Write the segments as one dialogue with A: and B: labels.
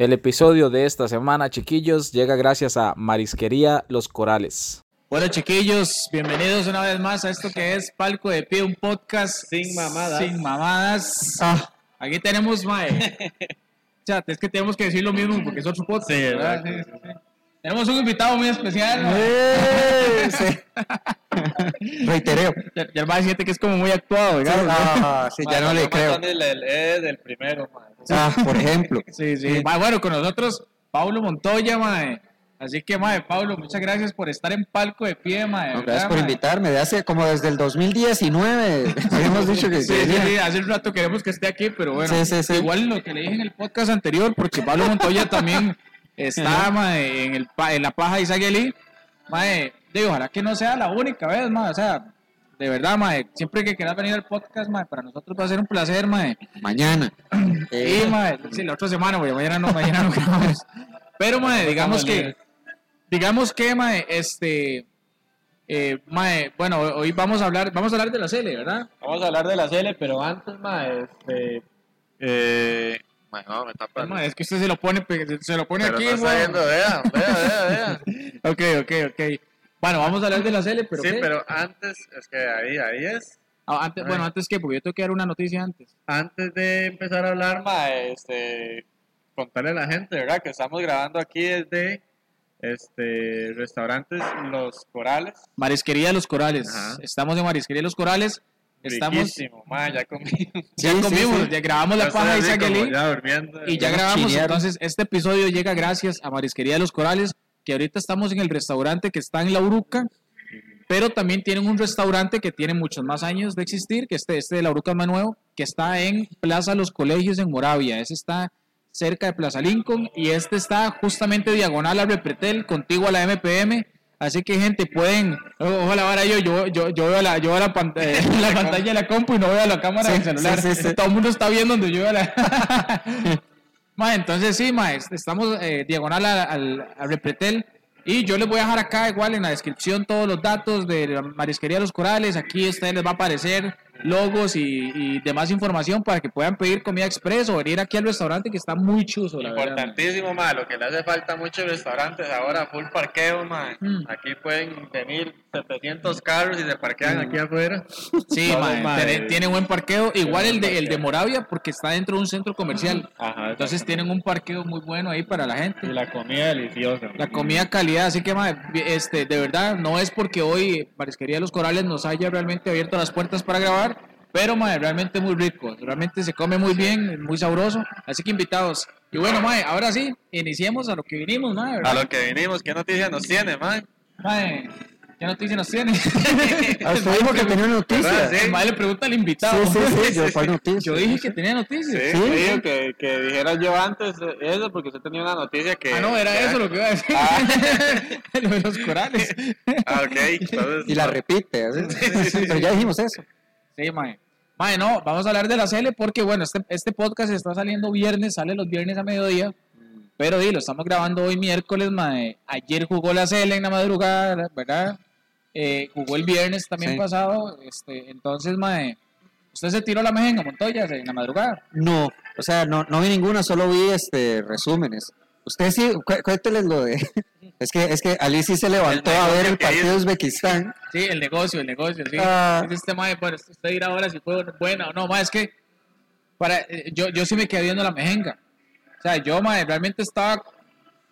A: El episodio de esta semana, chiquillos, llega gracias a Marisquería Los Corales.
B: Bueno, chiquillos, bienvenidos una vez más a esto que es Palco de Pie, un podcast
C: Sin mamadas.
B: Sin mamadas. Ah, aquí tenemos, Mae. Chat, es que tenemos que decir lo mismo porque es otro podcast.
C: Sí,
B: ¿verdad?
C: ¿verdad?
B: Sí, sí, sí. Tenemos un invitado muy especial. mae.
D: Eh, sí. Reitereo.
B: Ya, ya el siente que es como muy actuado, digamos, ¿no?
D: Ah, sí, ya no le creo.
C: El, primero.
D: Ah, por ejemplo.
B: Sí, sí. Bueno, con nosotros, Pablo Montoya, Mae. Así que, Mae, Pablo, muchas gracias por estar en Palco de Pie, Mae.
D: No,
B: ¿verdad,
D: gracias por
B: mae?
D: invitarme. De hace como desde el 2019 habíamos dicho que
B: Sí, sí, sí, hace un rato queremos que esté aquí, pero bueno,
D: Sí, sí, sí.
B: igual lo que le dije en el podcast anterior, porque Pablo Montoya también está mae, en, el, pa- en la paja de Isaguelí, mae, digo, ojalá que no sea la única vez, mae, o sea, de verdad, mae, siempre que quieras venir al podcast, mae, para nosotros va a ser un placer, mae,
D: Mañana.
B: sí,
D: Eh,
B: mae, sí, la otra semana, güey, mañana no, mañana no grabamos, pero, mae, digamos que, digamos que, mae, este... Eh, mae, bueno, hoy vamos a hablar, vamos a hablar de la Cele, ¿verdad?
C: Vamos a hablar de la Cele, pero antes, madre, este... Eh... No, me
B: es que usted se lo pone, se lo pone
C: Pero
B: aquí,
C: no
B: güey.
C: vea, vea, vea, vea.
B: Ok, ok, ok. Bueno, vamos a hablar de la Cele, pero
C: sí,
B: ¿qué?
C: pero antes, es que ahí, ahí es.
B: Ah, antes, bueno, antes que, porque yo tengo que dar una noticia antes.
C: Antes de empezar a hablar, madre, este... Contarle a la gente, ¿verdad? Que estamos grabando aquí desde... Este... Restaurantes Los Corales.
B: Marisquería Los Corales.
C: Ajá.
B: Estamos en Marisquería Los Corales. Estamos,
C: ya comí.
B: ya
D: Sí, sí,
B: comimos,
D: sí.
B: ya grabamos la
C: Ya
B: paja de
C: Ya durmiendo.
B: y ya grabamos.
D: chinearon.
B: Entonces, este episodio llega gracias a Marisquería Los Corales, que ahorita estamos en el restaurante que está en La Uruca, pero también tienen un restaurante que tiene muchos más años de existir, que este, este de La Uruca es más nuevo, que está en Plaza Los Colegios en Moravia. Ese está cerca de Plaza Lincoln y este está justamente diagonal a Repretel, contigo a la MPM. Así que gente pueden, ojalá ahora yo, yo, yo, yo veo la, yo veo la, pan- eh, la pantalla de la compu y no veo la cámara
D: Sí,
B: del celular.
D: sí, sí, sí.
B: Todo el mundo está viendo donde yo veo la. Ma, entonces sí, ma, es- estamos eh, diagonal al a Repretel. Y yo les voy a dejar acá igual en la descripción todos los datos de la Marisquería Los Corales. Aquí ustedes les va a aparecer logos y, y demás información para que puedan pedir comida express o venir aquí al restaurante que está muy chuzo, la verdad. ma.
C: Importantísimo, ma, lo que le hace falta a muchos restaurantes ahora, full parqueo, ma.
B: Mm.
C: Aquí pueden venir 700 carros y se parquean aquí afuera.
B: Sí, ma,
C: ma,
B: tiene,
C: eh,
B: tiene buen parqueo. Igual el de, el de Moravia porque está dentro de un centro comercial.
C: Ajá,
B: Entonces tienen un parqueo muy bueno ahí para la gente.
C: y la comida deliciosa.
B: La comida calidad, así que mae, este, de verdad, no es porque hoy Marisquería de los Corales nos haya realmente abierto las puertas para grabar, pero mae, realmente muy rico, realmente se come muy bien, muy sabroso, así que invitados. Y bueno, mae, ahora sí, iniciemos a lo que vinimos, mae,
C: A lo que vinimos, ¿qué noticias nos tiene, man?
B: Mae, ¿qué noticia nos tiene?
D: ah, usted dijo que tenía una noticia.
C: ¿Verdad? Sí.
B: Mae le pregunta al invitado.
D: Sí, sí, sí, yo, ¿cuál noticia?
B: Yo dije que tenía noticias.
C: Sí, me dijo que, que dijera yo antes eso porque usted tenía una noticia que...
B: Ah, no, era
C: que-
B: eso lo que iba a decir.
C: Ah.
B: lo de los corales.
C: Ah, ok. Entonces,
D: Y la repite. Pero ya dijimos eso.
B: Sí, mae. Mae, no, vamos a hablar de la Cele porque, bueno, este, este podcast está saliendo viernes, sale los viernes a mediodía, pero di, lo estamos grabando hoy miércoles, mae. Ayer jugó la Cele en la madrugada, ¿verdad? Eh, jugó el viernes también
D: Sí.
B: pasado, este, entonces, mae, usted se tiró la mejenga, Montoya, en la madrugada.
D: No, o sea, no, no vi ninguna, solo vi este resúmenes. Usted sí, cu- cuénteles lo de... Es que, es que Ali sí se levantó a ver el partido de. Uzbekistán.
B: Sí, el negocio, el negocio, sí.
D: Ah.
B: Es este mae, bueno, usted dirá ahora si fue buena o no, mae, es que para, eh, yo, yo sí me quedé viendo la mejenga. O sea, yo, mae, realmente estaba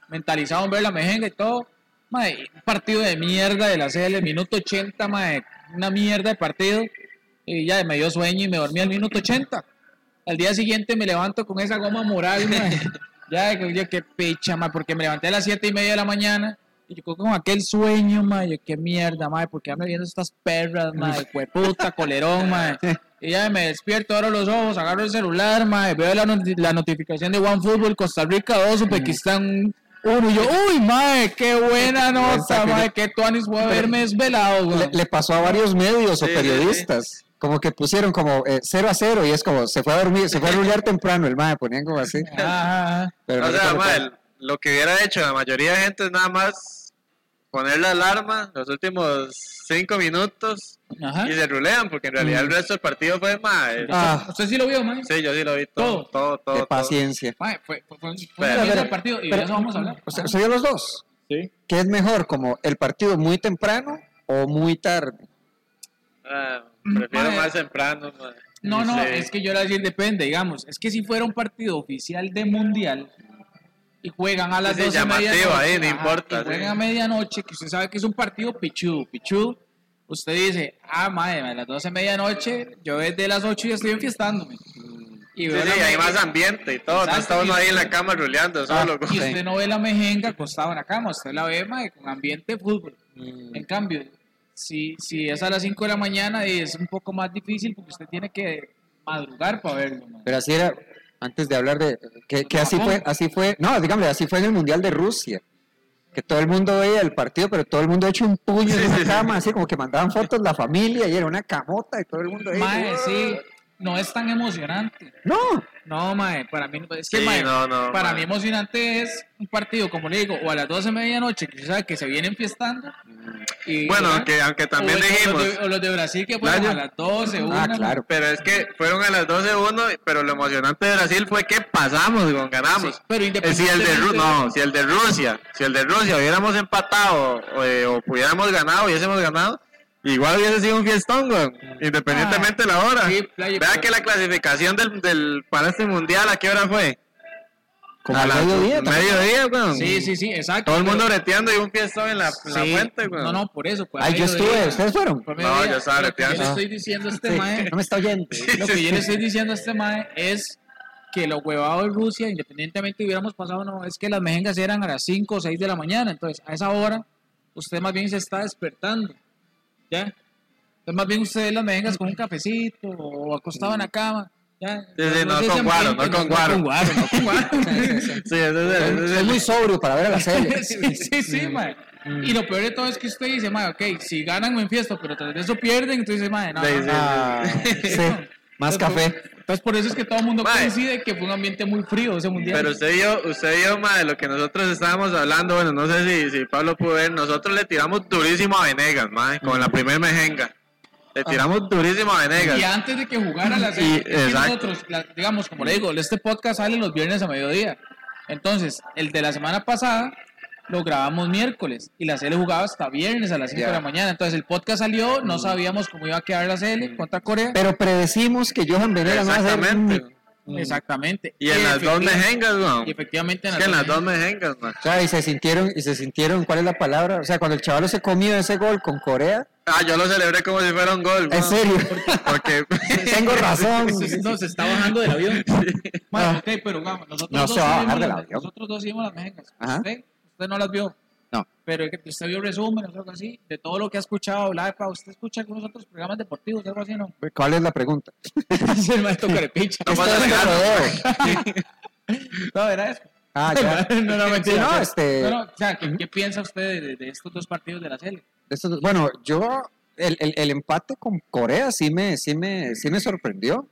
B: mentalizado en ver la mejenga y todo. Mae, un partido de mierda de la CL, minuto 80, mae, una mierda de partido. Y ya me dio sueño y me dormí al minuto 80. Al día siguiente me levanto con esa goma moral, mae. Ya, que- yo qué picha, mae, porque me levanté a las 7 y media de la mañana. Y yo con aquel sueño, mae, yo qué mierda, mae, porque ya me viendo estas perras, mae, puta, colerón, mae. Y ya me despierto, abro los ojos, agarro el celular, mae, veo la, noti- la notificación de OneFootball, Costa Rica 2, Uzbekistán 1, y yo, uy, mae, qué buena nota, mae, qué tuanis voy a verme desvelado, güey.
D: Le, le pasó a varios medios o
C: sí,
D: periodistas. Como que pusieron como 0 a 0 y es como se fue a dormir, se fue a rulear temprano el mae, ponían como así.
B: Ajá.
D: Pero
C: o
D: no
C: sea,
D: cómo
C: ma,
D: fue.
C: el- lo que hubiera hecho la mayoría de gente es nada más poner la alarma los últimos cinco minutos
B: Ajá.
C: y se rulean, porque en realidad el resto del partido fue más.
D: Ah,
B: ¿Usted sí lo vio, man?
C: Sí, yo sí lo vi todo,
B: Todo.
C: todo, todo.
D: qué paciencia.
B: Mae, fue, fue, fue, fue
C: Pero-
B: el partido y
D: pero-
B: de eso vamos a hablar.
D: ¿Usted, usted vio los dos?
C: Sí.
D: ¿Qué es mejor, como el partido muy temprano o muy tarde?
C: Ah, prefiero más temprano, mae.
B: No, no, es que yo le decir depende, digamos. Es que si fuera un partido oficial de mundial y juegan a las
C: Sí,
B: 12 de
C: llamativo
B: medianoche,
C: ahí, no importa,
B: y juegan
C: sí.
B: a medianoche, que usted sabe que es un partido pichudo, pichudo. Usted dice, ah, madre, a las 12 de medianoche, yo desde las 8 ya estoy enfiestándome. Y
C: Sí,
B: veo
C: sí, hay más ambiente y todo. no
B: Exacto,
C: está uno
B: y-
C: ahí en la cama ruleando solo.
B: Y usted no ve la mejenga acostado en la cama, usted la ve, madre, con ambiente de fútbol.
C: Mm.
B: En cambio, si, si es a las 5 de la mañana, es un poco más difícil porque usted tiene que madrugar para verlo. madre.
D: Pero así era, antes de hablar de, que, que así fue, así fue, no, dígame, así fue en el Mundial de Rusia. Que todo el mundo veía el partido, pero todo el mundo hecho un puño en una cama, así como que mandaban fotos la familia y era una camota y todo el mundo.
B: Mae, sí, no es tan emocionante.
D: No,
B: No, mae, para mí, es que,
C: Sí,
B: mae,
C: no, no,
B: para
C: mae.
B: mí emocionante es un partido, como le digo, o a las 12 de medianoche, que que se vienen fiestando. Y,
C: Bueno, aunque, aunque también
B: o,
C: dijimos.
B: los de, o los de Brasil que fueron
C: Playo.
B: a las 12, una,
D: ah, claro.
C: Pero es que fueron a las 12-1, pero lo emocionante de Brasil fue que pasamos, ganamos.
B: Sí, pero
C: Eh, si el de Ru-
B: independientemente-
C: no, si el de Rusia, si el de Rusia hubiéramos empatado o, eh, o pudiéramos ganado, hubiésemos ganado, igual hubiese sido un fiestón, güey, independientemente de la hora.
B: Ah, sí,
C: Vea
B: pero-
C: que la clasificación del, del para este mundial, ¿a qué hora fue?
D: Como
C: a las
D: mediodía.
C: mediodía, güey.
B: Sí, sí, sí, exacto.
C: Todo el mundo
B: pero-
C: breteando y un fiestón en la, la fuente, güey.
B: No, no, por eso. Pues,
D: Ay, yo estuve, ¿ustedes fueron?
B: Fue
C: No, yo estaba
B: Lo que yo le
C: breteando.
B: estoy diciendo a este
D: Sí,
B: mae
D: no me está oyendo.
B: Lo que yo le estoy diciendo a este mae es que lo huevado de Rusia, independientemente hubiéramos pasado o no, es que las mejengas eran a las 5 o 6 de la mañana. Entonces, a esa hora, usted más bien se está despertando. ¿Ya? Entonces, más bien usted ve las mejengas con un cafecito o acostado en la cama. ¿ya?
C: Sí, sí, no con guaro, no con guaro.
B: No con guaro, no con guaro.
C: Sí, es
D: muy sobrio para ver a la serie.
B: sí, sí, sí, mae. Y lo peor de todo es que usted dice, mae, ok, si ganan me enfiesto, pero tras de eso pierden, entonces dice, mae, no,
C: Sí,
B: no,
C: sí,
B: no.
D: Ah, sí, más café.
B: Entonces por eso es que todo el mundo
C: Mae.
B: coincide que fue un ambiente muy frío ese mundial.
C: Pero usted vio, usted vio, ma, de lo que nosotros estábamos hablando, bueno, no sé si, si Pablo pudo ver, nosotros le tiramos durísimo a Venegas, ma, con la primer mejenga. Le tiramos durísimo a Venegas.
B: Y antes de que jugara la
C: Y-
B: serie,
C: exacto.
B: nosotros, la- digamos, como le digo, este podcast sale los viernes a mediodía. Entonces, el de la semana pasada lo grabamos miércoles y la serie jugaba hasta viernes a las 5
D: Ya.
B: de la mañana. Entonces, el podcast salió, no sabíamos cómo iba a quedar la serie contra Corea.
D: Pero predecimos que Johan Venegas no va a ser
C: Exactamente.
B: Exactamente.
C: Y en las dos mejengas, no.
B: Y efectivamente en
C: Es
B: las
C: que en las
B: dos
C: mejengas, ma.
D: O sea, y se sintieron, y se sintieron, ¿cuál es la palabra? O sea, cuando el chaval se comió ese gol con Corea,
C: Ah, yo lo celebré como si fuera un gol.
D: en
C: ma.
D: serio,
C: Porque.
D: tengo razón.
B: No, se está bajando del avión. Bueno, ok, pero vamos, nosotros
D: No
B: dos
D: se va a bajar del
B: las-
D: avión.
B: Nosotros dos vimos las mejengas.
D: Ajá.
B: ¿Usted? Usted no las vio.
D: No.
B: Pero usted vio resúmenes o algo así, de todo lo que ha escuchado hablar, usted escucha algunos otros programas deportivos, algo así, ¿no?
D: ¿Cuál es la pregunta?
B: Es el maestro Carepicha.
C: No.
B: No, era eso.
D: Ah, ya.
B: no, no, mentira.
D: Sí, no,
B: o sea,
D: este-
B: no, no, o sea, ¿qué, qué piensa usted de, de estos dos partidos de la serie?
D: Bueno, yo, el, el, el empate con Corea sí me, sí me, sí me sorprendió.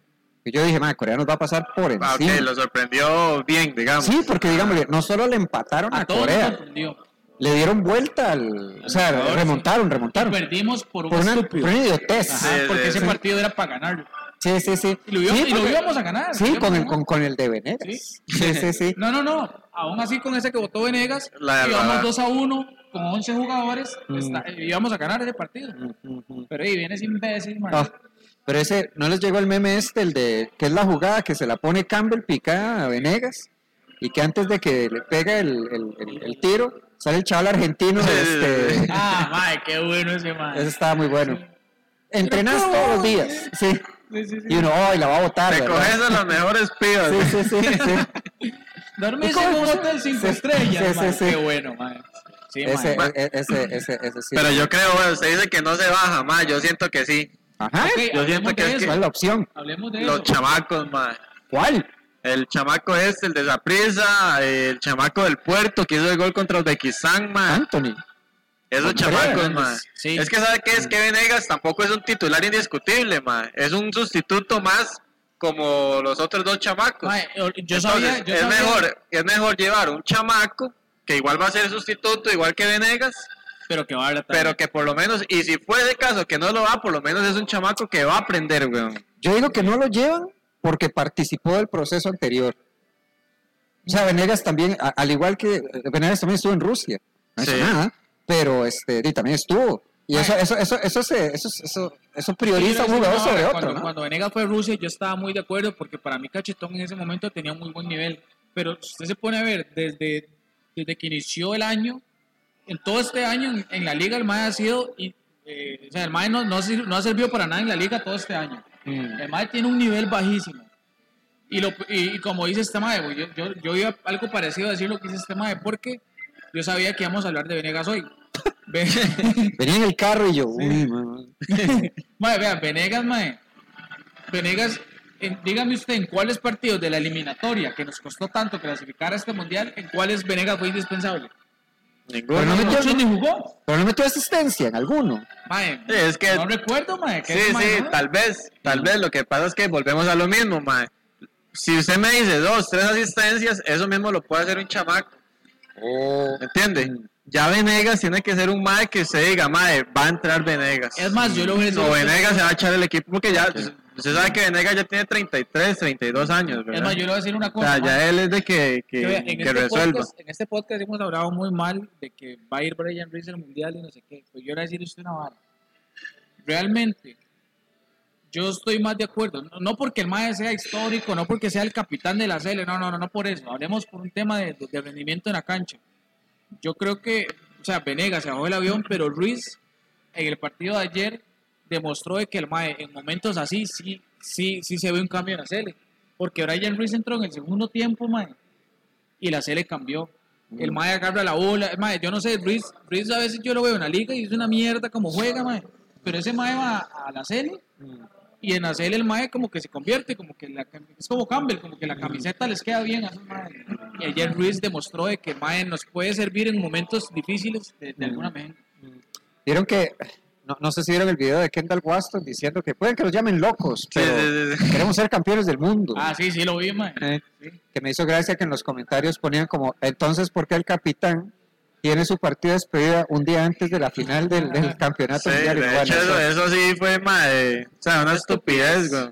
D: Yo dije, madre, Corea nos va a pasar por
C: Ah,
D: encima.
C: ok, lo sorprendió bien, digamos.
D: Sí, porque digámosle, no solo le empataron a, Corea, le dieron vuelta al. O sea,
B: marcador,
D: remontaron,
B: Y
D: remontaron.
B: perdimos por un
D: Por una,
B: estúpido.
D: por una idiotez.
B: Ajá,
C: Sí,
B: porque
C: sí,
B: ese
C: sí.
B: partido era para ganarlo.
D: Sí, sí, sí.
B: Y lo íbamos,
D: Sí,
B: y lo
D: porque-
B: íbamos a ganar.
D: Sí, con el, con, con el de Venegas. Sí, sí, sí.
B: No, no, no. Aún así con ese que votó Venegas,
C: La
B: íbamos
C: verdad.
B: 2 a 1 con 11 jugadores,
D: Mm.
B: está- íbamos a ganar ese partido. Pero ahí viene ese imbécil, man.
D: Ah, pero ese, ¿no les llegó el meme este, el de que es la jugada que se la pone Campbell picada a Venegas? Y que antes de que le pega el, el, el- el tiro, sale el chaval argentino. Este.
B: Ah, madre, qué bueno ese man.
D: Eso estaba muy bueno. Entrenas
B: Pero,
D: todos los días, sí.
B: Sí, sí, sí.
D: Y uno, ¡ay, la va a botar!
C: Te
D: ¿verdad?
C: coges a los mejores pibas.
D: Sí, sí, sí, sí.
B: Dormirse
D: ¿Y cómo
B: en un hotel 5
D: Sí,
B: estrellas,
D: sí,
B: man.
D: sí, sí.
B: Qué bueno, man. Sí,
D: Ese,
B: man.
D: e- ese, ese, ese sí.
C: Pero yo creo, bueno, usted dice que no se baja más, yo siento que sí.
D: Ajá.
C: Yo siento que
B: de
C: es
B: eso.
C: que-
D: ¿Cuál es la opción?
B: Hablemos de
C: Los
B: eso.
C: chamacos.
D: ¿Cuál?
C: El chamaco este, el de Zaprisa, el chamaco del puerto que hizo el gol contra Uzbekistán, man.
D: Anthony.
C: Esos chamacos, man.
B: sí.
C: Es que sabe que es que Venegas tampoco es un titular indiscutible, man. Es un sustituto más como los otros dos chamacos.
B: Yo
C: Entonces,
B: sabía, yo
C: es
B: sabía-
C: mejor, es mejor llevar un chamaco que igual va a ser sustituto, igual que Venegas,
B: Pero que va a la talla.
C: Pero que por lo menos, y si fue de caso que no lo va, por lo menos es un chamaco que va a aprender, weón.
D: Yo digo que no lo llevan porque participó del proceso anterior. O sea, Venegas también, a- al igual que Venegas también estuvo en Rusia. No hizo
C: Sí.
D: nada, pero este, y también estuvo. Y eso, eso, eso, eso, se- eso, eso, eso prioriza a un jugador sobre otro,
B: cuando,
D: ¿no?
B: cuando Venegas fue a Rusia, yo estaba muy de acuerdo porque para mí Cachetón en ese momento tenía muy buen nivel. Pero si usted se pone a ver, desde, desde que inició el año, en todo este año en, en la liga, el MAE ha sido. eh, o sea, el MAE no, no, no ha servido para nada en la liga todo este año.
D: Mm.
B: El MAE tiene un nivel bajísimo. Y, lo, y, y como dice este MAE, yo, yo, yo iba algo parecido a decir lo que dice este MAE porque yo sabía que íbamos a hablar de Venegas hoy. Ve-
D: Venía en el carro y yo, uy.
B: Mae, vea, Venegas, mae. Venegas, en- dígame usted, ¿en cuáles partidos de la eliminatoria que nos costó tanto clasificar a este mundial, en cuáles Venegas fue indispensable?
C: Ninguno.
D: Pero no metió-
B: ni jugó.
D: Pero no metió asistencia en alguno.
B: Mae,
C: Sí, es que-
B: no recuerdo, mae. que
C: Sí,
B: mae
C: sí, tal vez, tal vez. Lo que pasa es que volvemos a lo mismo, mae. Si usted me dice dos, tres asistencias, eso mismo lo puede hacer un chamaco. ¿Me entiende? Ya Venegas tiene que ser un mae que se diga, mae, va a entrar Venegas.
B: Es más, yo lo voy a decir.
C: O Venegas se va a echar el equipo porque ya, usted sabe que Venegas ya tiene 33, 32 años,
B: Es
C: ¿verdad?
B: más, yo le voy a decir una
C: o
B: cosa.
C: sea,
B: mae.
C: ya él es de que, que,
B: Que este
C: resuelva.
B: podcast, en este podcast hemos hablado muy mal de que va a ir Brian Reese al mundial y no sé qué. Pues yo le voy a decir usted una vara. Realmente, yo estoy más de acuerdo. No, no porque el MAE sea histórico, no porque sea el capitán de la CL, no, no, no, no por eso. Hablemos por un tema de- de rendimiento en la cancha. Yo creo que, o sea, Venegas se bajó el avión, pero Ruiz en el partido de ayer demostró de que el MAE en momentos así sí, sí, sí se ve un cambio en la CL. Porque Brian Ruiz entró en el segundo tiempo, MAE, y la CL cambió. El Mae agarra la bola. Mae, yo no sé, Ruiz, Ruiz a veces yo lo veo en la liga y es una mierda como juega, Mae. Pero ese Mae va a la CL y en la CL el Mae como que se convierte, como que la, es como Campbell, como que la camiseta les queda bien a esos Mae. Y ayer Ruiz demostró de que Mae nos puede servir en momentos difíciles de, de alguna manera.
D: Vieron que, no, no sé si vieron el video de Kendall Waston diciendo que pueden que los llamen locos, pero
C: sí, sí, sí.
D: queremos ser campeones del mundo.
B: Ah, sí, sí, lo vi, Mae.
D: Eh, que me hizo gracia que en los comentarios ponían como, entonces, ¿por qué el capitán tiene su partido de despedida un día antes de la final del, del campeonato
C: Sí,
D: mundial?
C: De hecho, eso,
D: eso-
C: eso sí fue, mae, o sea, una estupidez, güey.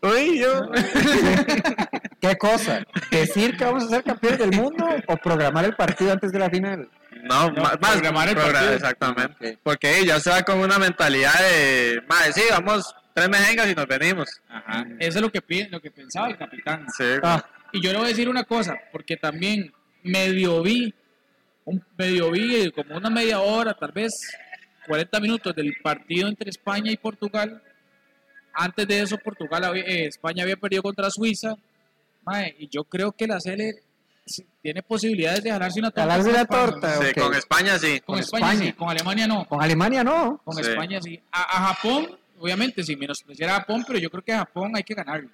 C: Uy, yo.
D: ¿Qué cosa? ¿Decir que vamos a ser campeones del mundo o programar el partido antes de la final?
C: No,
B: No,
C: más, más
B: programar el partido.
C: Exactamente.
D: Ok.
C: Porque ya se va con una mentalidad de, madre, sí, vamos tres mejengas y nos venimos.
B: Ajá. Eso es lo que, lo que pensaba el capitán.
C: Sí,
D: Ah,
B: Y yo le voy a decir una cosa, porque también medio vi, un, medio vi eh, como una media hora, tal vez 40 minutos del partido entre España y Portugal. Antes de eso, Portugal, eh, España había perdido contra Suiza. Mae, y yo creo que la CL sí tiene posibilidades de ganarse una torta.
D: Jalarse
B: con
D: una
B: España.
D: torta.
C: Sí, con España sí.
B: Con
D: Con
B: España,
D: España.
B: sí, con Alemania no.
D: Con Alemania no.
B: Con
C: Sí.
B: España sí. A, a Japón, obviamente, sin menospreciar a Japón, pero yo creo que a Japón hay que ganarle.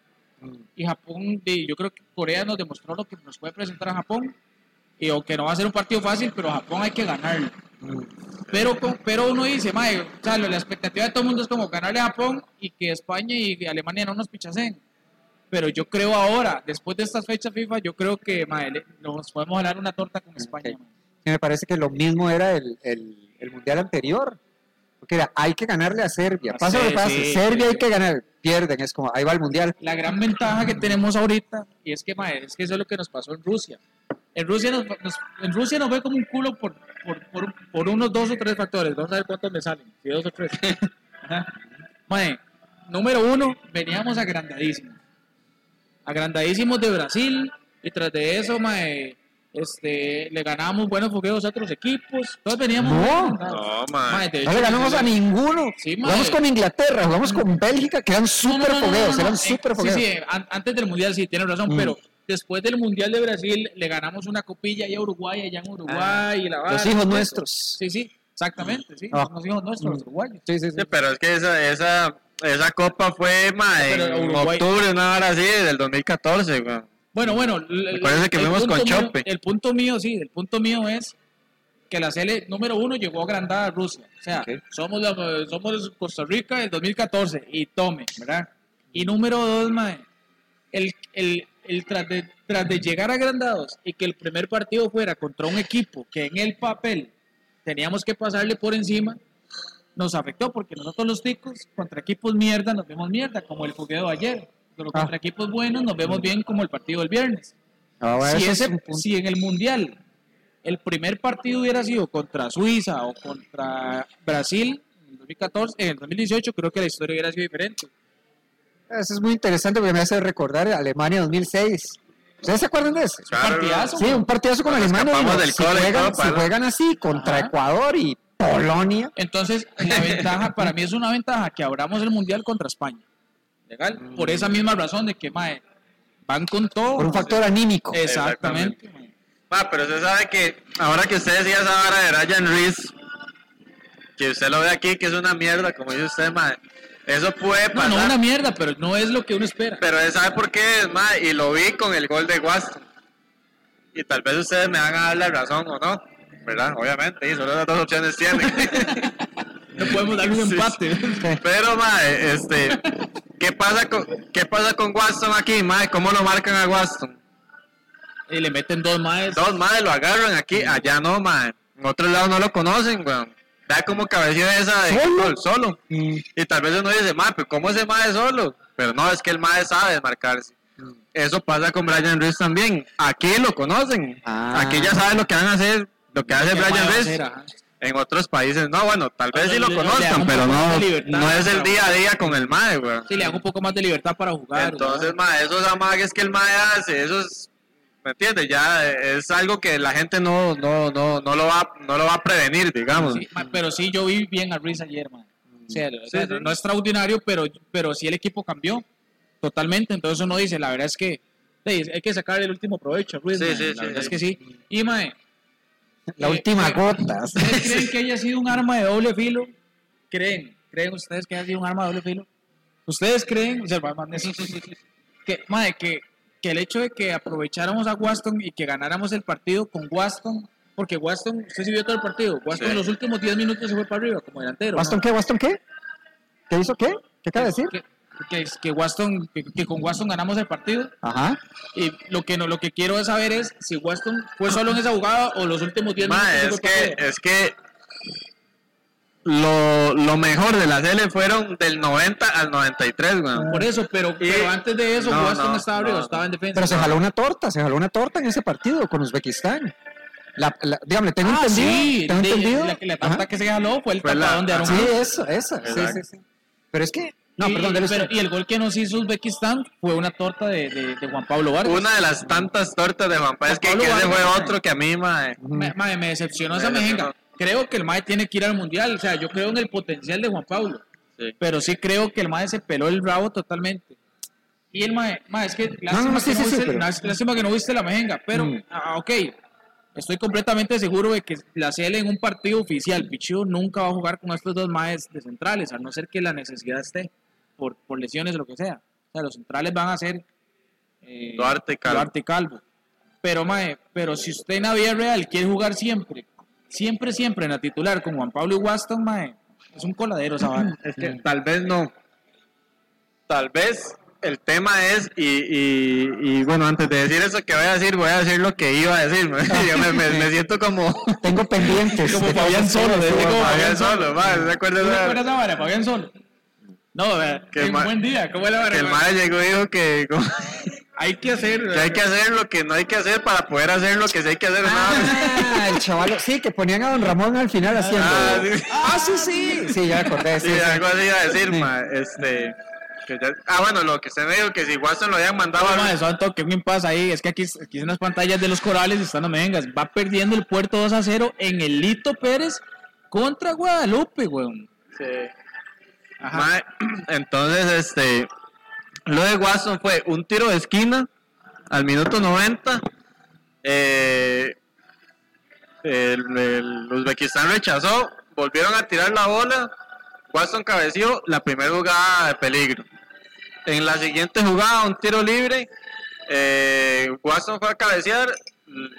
B: Y Japón, yo creo que Corea nos demostró lo que nos puede presentar a Japón. Y aunque no va a ser un partido fácil, pero a Japón hay que ganarle. Pero, con- pero uno dice, mae, o sea, la expectativa de todo el mundo es como ganarle a Japón y que España y Alemania no nos pichacen. Pero yo creo ahora, después de estas fechas FIFA, yo creo que mae, le- nos podemos hablar una torta con España.
D: Ok.
B: mae.
D: Sí, me parece que lo mismo era el, el, el mundial anterior. Porque era, hay que ganarle a Serbia.
B: A
D: Pasa lo que pasa, Serbia
B: sí,
D: hay que ganar. Pierden, es como, ahí va el mundial.
B: La gran ventaja que tenemos ahorita, y es que, mae, es que eso es lo que nos pasó en Rusia. En Rusia nos, nos- en Rusia nos ve como un culo por, por, por, por unos dos o tres factores. Vamos a ver cuántos me salen. Si dos o tres. Mae, número uno, veníamos agrandadísimos. Agrandadísimos de Brasil. Y tras de eso, mae, este, le ganábamos buenos fogueos a otros equipos. Todos veníamos
D: No.
C: No,
B: Mae,
D: No le ganamos a ninguno.
B: Sí,
D: jugamos
B: mae.
D: con Inglaterra, jugamos con Bélgica, que eran súper
B: no, no, no,
D: fogueos,
B: no, no.
D: eran
B: Eh,
D: súper fogueos.
B: Sí, sí, an- antes del Mundial sí, tiene razón,
D: Mm.
B: pero después del Mundial de Brasil le ganamos una copilla allá a Uruguay, allá en Uruguay y la vara,
D: Ah, Los hijos nuestros.
B: Sí, sí, exactamente, sí,
D: Ah.
B: los hijos nuestros, los
D: Mm.
B: uruguayos.
D: Sí, sí, sí.
C: Sí, pero es que esa, esa, esa copa fue, ma, en
B: Uruguay-
C: octubre, una hora así, del 2014, güey.
B: Bueno, bueno,
C: Me parece que fuimos con
B: mío-
C: Chope.
B: El punto mío, sí, el punto mío es que la CL número uno llegó agrandada a Rusia. O sea,
D: Ok.
B: somos, la- somos Costa Rica del 2014 y tome, ¿verdad? Y número dos, mae, el, el, el tras, de, tras de llegar agrandados y que el primer partido fuera contra un equipo que en el papel teníamos que pasarle por encima, nos afectó porque nosotros los ticos contra equipos mierda nos vemos mierda, como el fogueo de ayer. Pero
D: Ah.
B: contra equipos buenos nos vemos bien como el partido del viernes.
D: Ah, bueno,
B: si,
D: es
B: ese-
D: un punto.
B: si en el Mundial el primer partido hubiera sido contra Suiza o contra Brasil en el 2014, en el 2018, creo que la historia hubiera sido diferente.
D: Eso es muy interesante porque me hace recordar Alemania 2006. ¿Ustedes se acuerdan de eso?
C: Claro,
B: partidazo.
D: Sí, un partidazo con Alemania.
C: del
D: si, juegan, si juegan así contra
B: Ajá.
D: Ecuador y Polonia.
B: Entonces, la ventaja, para mí es una ventaja que abramos el Mundial contra España. Legal. Por esa misma razón de que, mae, van con todo.
D: Por un factor anímico.
B: Exactamente. mae.
C: Ma, pero usted sabe que ahora que usted decía esa vara de Ryan Reese, que usted lo ve aquí, que es una mierda, como dice usted, ma, eso puede
B: No,
C: pasar.
B: no una mierda, pero no es lo que uno espera.
C: Pero él sabe por qué es, ma, y lo vi con el gol de Waston. Y tal vez ustedes me van a dar la razón o no, ¿verdad? Obviamente, y solo las dos opciones tienen.
B: No podemos darle un empate.
C: Pero, ma, este, ¿qué pasa con, qué pasa con Waston aquí, ma? ¿Cómo lo marcan a Waston?
B: y le meten dos más.
C: Dos madres lo agarran aquí, allá no, madre. En otro lado no lo conocen, weón. Vea como cabecilla esa de
D: ¿Solo?
C: gol, solo.
D: Mm.
C: Y tal vez uno dice, madre, pero ¿cómo ese madre solo? Pero no, es que el madre sabe marcarse. Eso pasa con Brian Reese también. Aquí lo conocen.
D: Ah.
C: Aquí ya saben lo que van a hacer, lo que hace
B: ¿Qué mae
C: Brian?
B: Ajá.
C: En otros países, no, bueno, tal vez sí lo conozcan, pero no, no es el día a día con el madre, weón.
B: Sí, le dan un poco más de libertad para jugar.
C: Entonces, ma, esos amagues que el mae hace, esos, ¿me entiendes? Ya es algo que la gente no, no, no, no lo va, no lo va a prevenir, digamos.
B: Sí, pero sí, yo vi bien a Ruiz ayer, man. O sea, o sea,
C: sí.
B: no extraordinario, pero, pero sí el equipo cambió totalmente. Entonces uno dice, la verdad es que hey, hay que sacar el último provecho a Ruiz.
C: Sí, sí,
B: la
C: sí,
B: verdad
C: sí.
B: es que sí. Y, mae,
D: La
B: Eh,
D: última
B: eh,
D: gota.
B: ¿ustedes creen que haya sido un arma de doble filo? ¿Creen? ¿Creen ustedes que haya sido un arma de doble filo? ¿Ustedes creen? O sea, va, man, eso- que, mae, que, que el hecho de que aprovecháramos a Waston y que ganáramos el partido con Waston, porque Waston, usted sí vio todo el partido, Waston
C: Sí.
B: en los últimos 10 minutos se fue para arriba como delantero.
D: ¿Waston
B: ¿no?
D: qué? ¿Waston qué? ¿Qué hizo qué? ¿Qué acaba de decir?
B: que, que, que Waston, que, que con Waston ganamos el partido.
D: Ajá.
B: Y lo que no, lo que quiero es saber es si Waston fue solo en esa jugada o los últimos 10 minutos.
C: Es que, es que lo, lo mejor de la serie fueron del 90 al 93, weón.
B: Por eso, pero,
C: Y-
B: pero antes de eso,
C: No,
B: Waston
C: no,
B: estaba
C: no,
B: estaba en defensa.
D: Pero se jaló una torta, se jaló una torta en ese partido con Uzbekistán. La, la, dígame, tengo
B: Ah,
D: entendido.
B: sí,
D: tengo
B: de-
D: entendido.
B: la, la torta
D: Ajá.
B: que se jaló fue el
C: Fue la-
B: tapadón de Aaron
D: Sí, eso, esa. Sí, sí, sí. Pero es que. No,
B: y,
D: perdón,
B: pero- y el gol que nos hizo Uzbekistán fue una torta de, de, de Juan Pablo Vargas.
C: Una de las tantas tortas de Juan Pablo, es que,
B: Pablo
C: que ese
B: Vargas,
C: fue otro que a mí, mae.
B: Me, mae, me decepcionó
C: Me
B: esa mejenga. Creo que el Mae tiene que ir al mundial. O sea, yo creo en el potencial de Juan Pablo.
C: Sí.
B: Pero sí creo que el Mae se peló el rabo totalmente. Y el Mae, mae es que lástima,
D: no, sí,
B: que, no
D: sí,
B: viste,
D: pero-
B: lástima que no viste la mejenga. Pero,
D: Mm.
B: ah, ok. Estoy completamente seguro de que la CL en un partido oficial, Pichu nunca va a jugar con estos dos Maes de centrales, a no ser que la necesidad esté por, por lesiones o lo que sea. O sea, los centrales van a ser eh,
C: Duarte y Calvo.
B: Duarte y Calvo. Pero, mae, pero si usted en la vida real quiere jugar siempre, siempre, siempre en la titular con Juan Pablo y Waston, mae, es un coladero esa vara.
C: Es que tal vez no. Tal vez el tema es, y, y, y, bueno, antes de decir eso que voy a decir, voy a decir lo que iba a decir. Yo me, me- me siento como,
D: Tengo pendientes.
B: Como Fabián Solo, como
C: Fabián solo, ¿se acuerda
B: ¿Tú
C: de
B: Fabián Solo? No, vea,
C: Que
B: qué
C: ma-
B: buen día, ¿cómo vara?
C: que el madre llegó y dijo que, como-
B: Hay que hacer.
C: que hay que hacer lo que no hay que hacer para poder hacer lo que sí hay que hacer.
D: Ah, el chaval. Sí, que ponían a don Ramón al final haciendo.
C: Ah, sí.
D: Ah, sí, sí. Sí, ya me acordé. Sí,
C: Sí,
D: sí.
C: algo así iba a decir, ma, este, que ya- ah, bueno, lo que usted me dijo, que si Watson lo habían mandado
B: No,
C: a...
B: mae, son toque, un pasa ahí. Es que aquí, aquí en las pantallas de los corales están las mejengas. Va perdiendo el puerto 2 a 0 en el Lito Pérez contra Guadalupe, weón.
C: Sí. Entonces, este, lo de Watson fue un tiro de esquina al minuto 90. Eh, el, el Uzbekistán rechazó, volvieron a tirar la bola. Watson cabeció la primera jugada de peligro. En la siguiente jugada, un tiro libre. Eh, Watson fue a cabecear,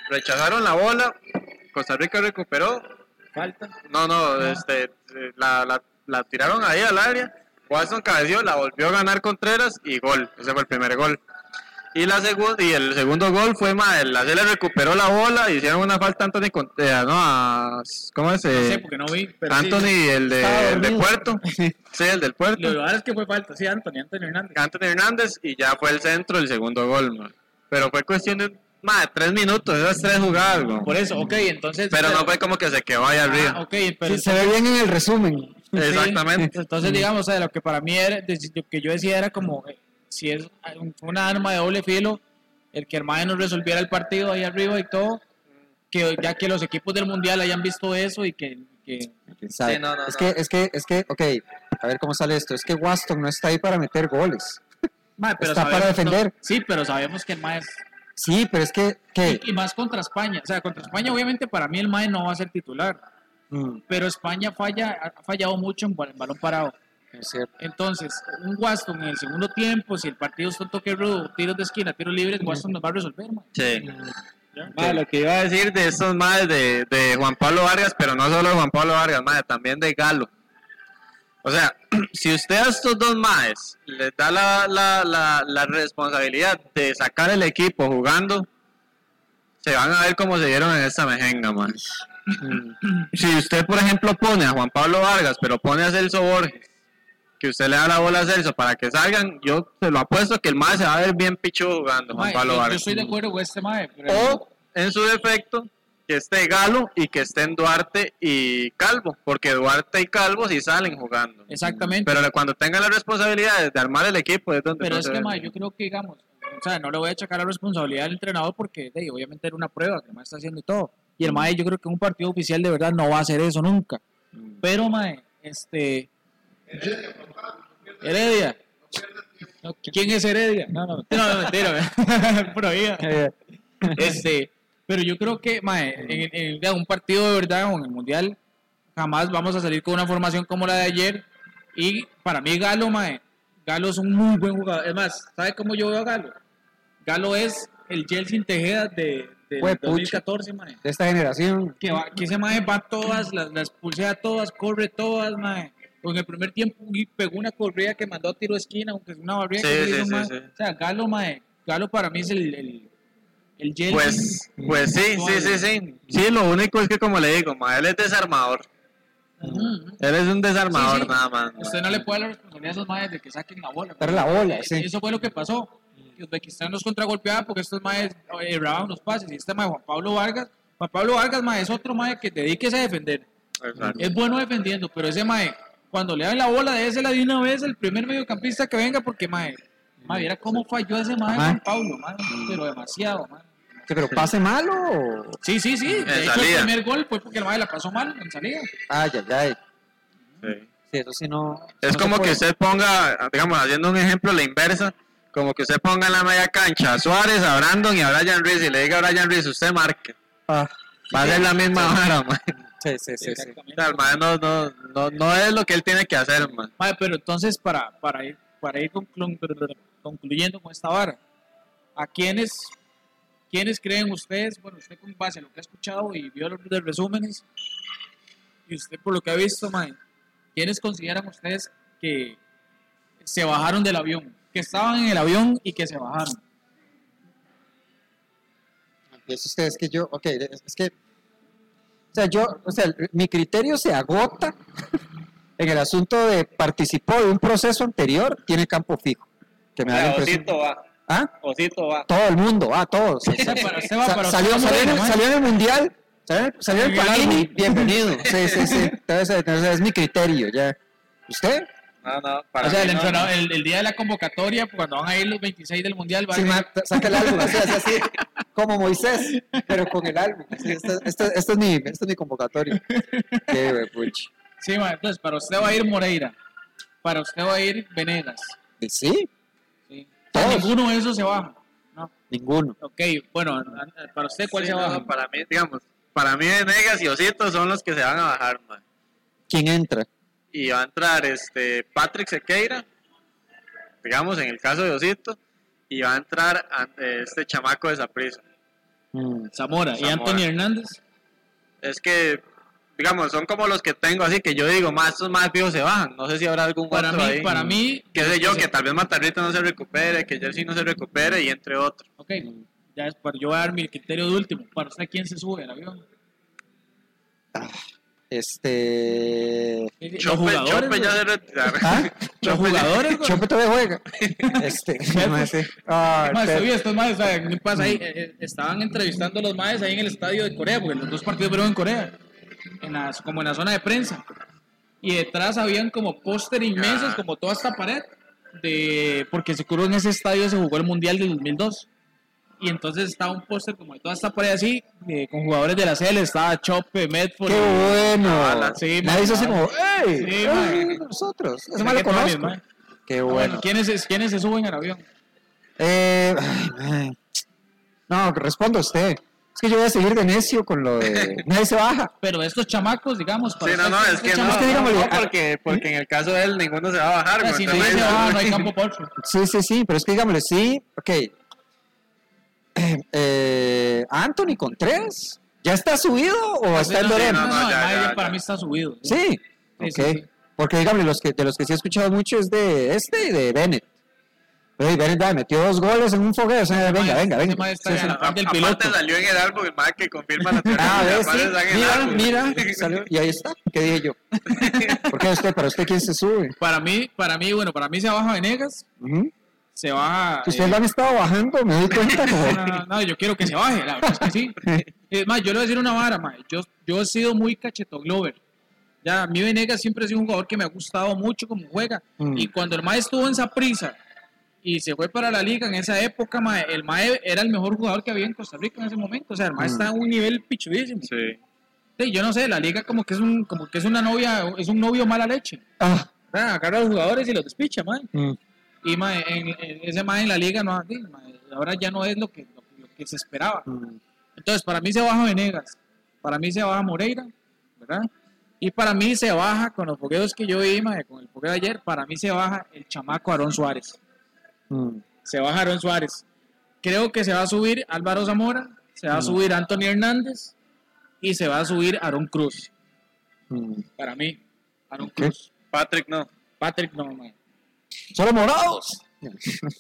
C: rechazaron la bola. Costa Rica recuperó,
B: Falta.
C: no, no, este, la, la, la tiraron ahí al área. Watson cabeció, la volvió a ganar Contreras y gol. Ese fue el primer gol. Y, la y el segundo gol fue, ma, el la le recuperó la bola, hicieron una falta a Anthony, Con- eh, no, a, ¿cómo es?
B: No
C: Eh,
B: sé, porque no vi. Pero sí,
C: Anthony, el de, el de
D: dormido.
C: Puerto. Sí, el del Puerto.
B: Lo raro es que fue falta, sí, Anthony, Anthony Hernández.
C: Anthony Hernández y ya fue el centro el segundo gol. Pero fue cuestión de, ma, de tres minutos, esas tres jugadas.
B: Por eso, ok, entonces.
C: Pero no fue como que se quedó ahí arriba.
B: Ah, ok, pero.
D: Sí, se ve bien en el resumen.
B: Sí,
C: Exactamente.
B: Entonces, digamos, o sea, lo que para mí era, de- lo que yo decía era como, eh, si es un- una arma de doble filo, el que Hermano nos resolviera el partido ahí arriba y todo, que ya que los equipos del Mundial hayan visto eso y que... que-
D: ¿Quién sabe?
C: Sí, no, no,
D: es
C: no.
D: que, es que, es que, ok, a ver cómo sale esto. Es que Waston no está ahí para meter goles. Está para defender.
B: no, sí, pero sabemos que el MAE es...
D: Sí, pero es que, ¿qué?
B: Y, y más contra España. O sea, contra España obviamente para mí el MAE no va a ser titular,
D: Mm,
B: pero España falla, ha fallado mucho en, bal- en balón parado. Entonces, un Waston en el segundo tiempo, si el partido es un toque rudo, tiros de esquina, tiros libres, Waston nos va a resolver, mae.
C: Sí. Lo que iba a decir de estos madres de, de Juan Pablo Vargas, pero no solo de Juan Pablo Vargas, madre, también de Galo. O sea, si usted a estos dos madres les da la, la, la, la responsabilidad de sacar el equipo jugando, se van a ver cómo se dieron en esta mejenga, man. Si usted, por ejemplo, pone a Juan Pablo Vargas, pero pone a Celso Borges, que usted le da la bola a Celso para que salgan, yo se lo apuesto que el madre se va a ver bien pichudo jugando, Juan
B: Mae,
C: Pablo
B: yo, yo
C: Vargas.
B: estoy de acuerdo con este mae, pero
C: O, en su defecto, que esté Galo y que estén Duarte y Calvo, porque Duarte y Calvo sí salen jugando.
B: exactamente.
C: Pero cuando tengan la responsabilidad de armar el equipo es donde
B: Pero
C: no
B: es que, mae, yo creo que, digamos, o sea, no le voy a achacar la responsabilidad al entrenador porque, de, obviamente, era una prueba que el mae está haciendo y todo. Y el mae, yo creo que un partido oficial de verdad no va a hacer eso nunca. Pero, mae, este. Heredia. No, ¿Quién es Heredia? No, no, mentira, no, mentira. Este, pero yo creo que, mae, en, en- un partido de verdad o en el mundial, jamás vamos a salir con una formación como la de ayer. Y para mí, Galo, mae, Galo es un muy buen jugador. Es más, ¿sabe cómo yo veo a Galo? Galo es el Chelsea Tejeda de, de
D: Hue pucha.
B: 2014, mae.
D: De esta generación.
B: Que, va, que ese mae va todas, las, las pulsea todas, corre todas, mae. O en el primer tiempo pegó una corrida que mandó a tiro de esquina, aunque es una barrida
C: Sí,
B: que
C: sí,
B: hizo,
C: sí,
B: mae.
C: sí.
B: O sea, Galo, mae, Galo para mí es el, el, el.
C: Pues, pues sí, sí, sí, sí. Sí, lo único es que como le digo, ma, él es desarmador.
B: Ujú, ujú.
C: Él es un desarmador
B: Sí, sí.
C: nada más. ma.
B: Usted no le puede dar la responsabilidad a esos maes de que saquen la bola.
D: Dar la bola, sí.
B: Eso fue lo que pasó. Que Uzbekistán nos contragolpeaba porque estos maes eh, erraban los pases. Y este mae, Juan Pablo Vargas, Juan Pablo Vargas, mae, es otro mae que dedíquese a defender.
C: Exacto.
B: Es bueno defendiendo, pero ese mae, cuando le dan la bola, désela de una vez el primer mediocampista que venga, porque mae, mae, cómo falló ese mae. Juan Pablo, mae, pero demasiado, mae.
D: Sí, Pero pase malo. o-
B: Sí, sí, sí. De hecho, el primer gol fue porque el mae la pasó mal en salida.
D: Ay, ay, ay.
C: Sí.
D: Sí, eso sí no.
C: Es
D: no
C: como que usted ponga, digamos, haciendo un ejemplo la inversa, como que usted ponga en la media cancha a Suárez, a Brandon y a Brian Reese y le diga a Brian Reese, usted marque.
D: Ah,
C: Va a ser la misma vara, man.
D: sí, sí, sí. sí.
C: O
B: Exactamente.
C: sea, el man no, no, no, no es lo que él tiene que hacer, man.
B: Mae, pero entonces, para, para ir, para ir conclu- concluyendo con esta vara, ¿a quiénes, quiénes creen ustedes? Bueno, usted con base a lo que ha escuchado y vio los resúmenes, y usted por lo que ha visto, mae, ¿quiénes consideran ustedes que se bajaron del avión? Que estaban en el avión y que se bajaron.
D: Es usted, es que yo, ok, es es que, o sea, yo, o sea, mi criterio se agota en el asunto de participó de un proceso anterior, tiene campo fijo. Que me da la impresión.
C: va,
D: ¿Ah?
C: Osito va.
D: Todo el mundo, ah, todos.
B: Va
D: Sa-
B: para
D: salió, en el, mundial, salió, salió en el Panini, bienvenido. Sí, sí, sí. Entonces, entonces es mi criterio, ya. ¿Usted?
C: No, no, para
B: O sea, el,
C: no,
B: entrenador- el, el día de la convocatoria, cuando van a ir los 26 del Mundial, van
D: Sí,
B: a ir-
D: saca el álbum, así, así, así, como Moisés, pero con el álbum. Así, esto, esto- esto es mi, esto es mi convocatorio. Qué huepuchi.
B: Sí, ma, entonces para usted va a ir Moreira, para usted va a ir Venegas.
D: ¿Y Sí, Todos.
B: ninguno de esos se baja. ¿no?
D: ninguno.
B: Ok, bueno, para usted, ¿cuál
C: Sí,
B: se
C: no,
B: baja?
C: para mí, digamos, para mí Venegas y Osito son los que se van a bajar, man.
D: ¿Quién entra?
C: Y va a entrar este Patrick Sequeira, digamos, en el caso de Osito, y va a entrar este chamaco de Saprissa.
D: Mm,
B: Zamora. ¿Y. Anthony Hernández?
C: Es que digamos, son como los que tengo así, que yo digo, más estos más fijos se bajan. No sé si habrá algún
B: Para
C: otro
B: mí,
C: ahí.
B: para mí,
C: Qué sé yo,
B: sí.
C: que tal vez Matarrita no se recupere, que Jersey no se recupere y entre otros.
B: Ok, ya es, para yo voy a dar mi criterio de último. Para usted, ¿quién se sube al avión?
D: Este.
B: Los
C: Chope,
B: jugadores.
C: Chope ya
B: güey.
C: se retiraron.
D: ¿Ah?
B: Los jugadores.
D: Chope todavía juega. Este. No sé. Ah,
B: Más, todavía estos maes, ¿saben ¿qué pasa ahí? Eh, eh, estaban entrevistando a los maes ahí en el estadio de Corea, porque los dos partidos fueron en Corea, en las, como en la zona de prensa. Y detrás habían como póster inmensos,
C: Ah.
B: como toda esta pared, de porque seguro en ese estadio se jugó el Mundial del 2002. Y entonces estaba un póster como de toda esta pared así, de- con jugadores de la CL, estaba Chope, Medford.
D: Qué bueno.
C: Ah,
B: sí,
D: Nadie hizo así como, ¡Ey!
B: Sí,
D: ey,
B: man.
D: nosotros! Ese
B: Qué
D: mal lo conozco. Qué
B: Bueno,
D: bueno.
B: ¿quiénes, ¿quiénes se suben al avión?
D: Eh, ay, no, responda usted. Es que yo voy a seguir de necio con lo de. Nadie se baja.
B: Pero estos chamacos, digamos,
C: Sí, no, no, es que no,
D: es que
B: chamacos-
D: digámosle,
C: no, porque, porque en el caso de él ninguno se va a bajar.
B: O sea,
C: güey,
B: si nadie se va, no hay campo por otro.
D: Sí, sí, sí, pero es que digámosle, sí, ok. Eh, eh, Anthony Contreras, ¿ya está subido o está en
B: no,
D: Dorén?
B: no,
C: no,
B: no,
C: ya,
B: el Madrid
C: ya,
B: para
C: ya.
B: mí está subido.
D: Sí,
B: Sí,
D: ok.
B: sí, sí.
D: Porque dígame, los que, de los que sí he escuchado mucho es de este y de Bennett. Pero y Bennett metió dos goles en un fogueo. O sea, venga, venga, venga. Sí, sí.
C: Aparte
B: piloto.
C: salió en el álbum el más que confirma la teoría.
D: Ah,
C: el
D: Mira, mira, salió, y ahí está. ¿Qué dije yo? ¿Por qué usted? ¿Para usted quién se sube?
B: Para mí, para mí, bueno, para mí se baja Venegas. Se baja...
D: Ustedes
B: eh,
D: lo han estado bajando, me doy cuenta
B: no, no, no, yo quiero que se baje, la verdad es que sí. Es más, yo le voy a decir una vara, mae. Yo, yo he sido muy cacheto Glover. Ya, a mí Venegas siempre ha sido un jugador que me ha gustado mucho como juega.
D: Mm.
B: Y cuando el Mae estuvo en prisa y se fue para la liga en esa época, mae, el Mae era el mejor jugador que había en Costa Rica en ese momento. O sea, el Mae
D: Mm.
B: está en un nivel pichudísimo.
C: Sí.
B: Sí, yo no sé, la liga como que es un, como que es una novia, es un novio mala leche.
D: Ah.
B: Agarra a los jugadores y los despicha, mae.
D: mm.
B: Y mae, en, en- ese Mae en la liga no, mae, ahora ya no es lo que, lo, lo que se esperaba.
D: Mm.
B: Entonces, para mí se baja Venegas, para mí se baja Moreira, ¿verdad? Y para mí se baja, con los fogueos que yo vi, mae, con el fogueo de ayer, para mí se baja el chamaco Aarón Suárez.
D: Mm.
B: Se baja Aarón Suárez. Creo que se va a subir Álvaro Zamora, se va a subir Anthony Hernández y se va a subir Aarón Cruz.
D: Mm.
B: Para mí, Aarón
D: Ok.
B: Cruz.
C: Patrick no.
B: Patrick no, mae.
D: Solo morados.